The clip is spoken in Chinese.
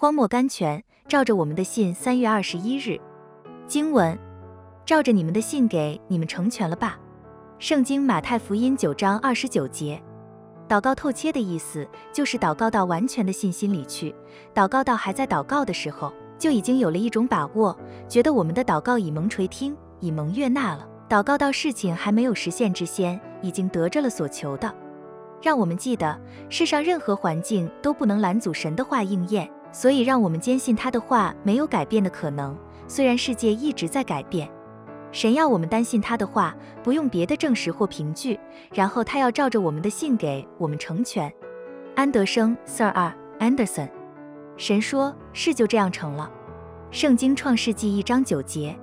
荒漠甘泉，照着我们的信。三月二十一日，经文，照着你们的信给你们成全了吧。圣经马太福音九章二十九节。祷告透切的意思就是祷告到完全的信心里去，祷告到还在祷告的时候，就已经有了一种把握，觉得我们的祷告已蒙垂听，已蒙悦纳了。祷告到事情还没有实现之先，已经得着了所求的。让我们记得，世上任何环境都不能拦阻神的话应验。所以，让我们坚信他的话没有改变的可能。虽然世界一直在改变，神要我们担心他的话，不用别的证实或凭据。然后他要照着我们的信给我们成全。安德生 Sir R. Anderson，神说，是就这样成了。圣经创世纪一章九节。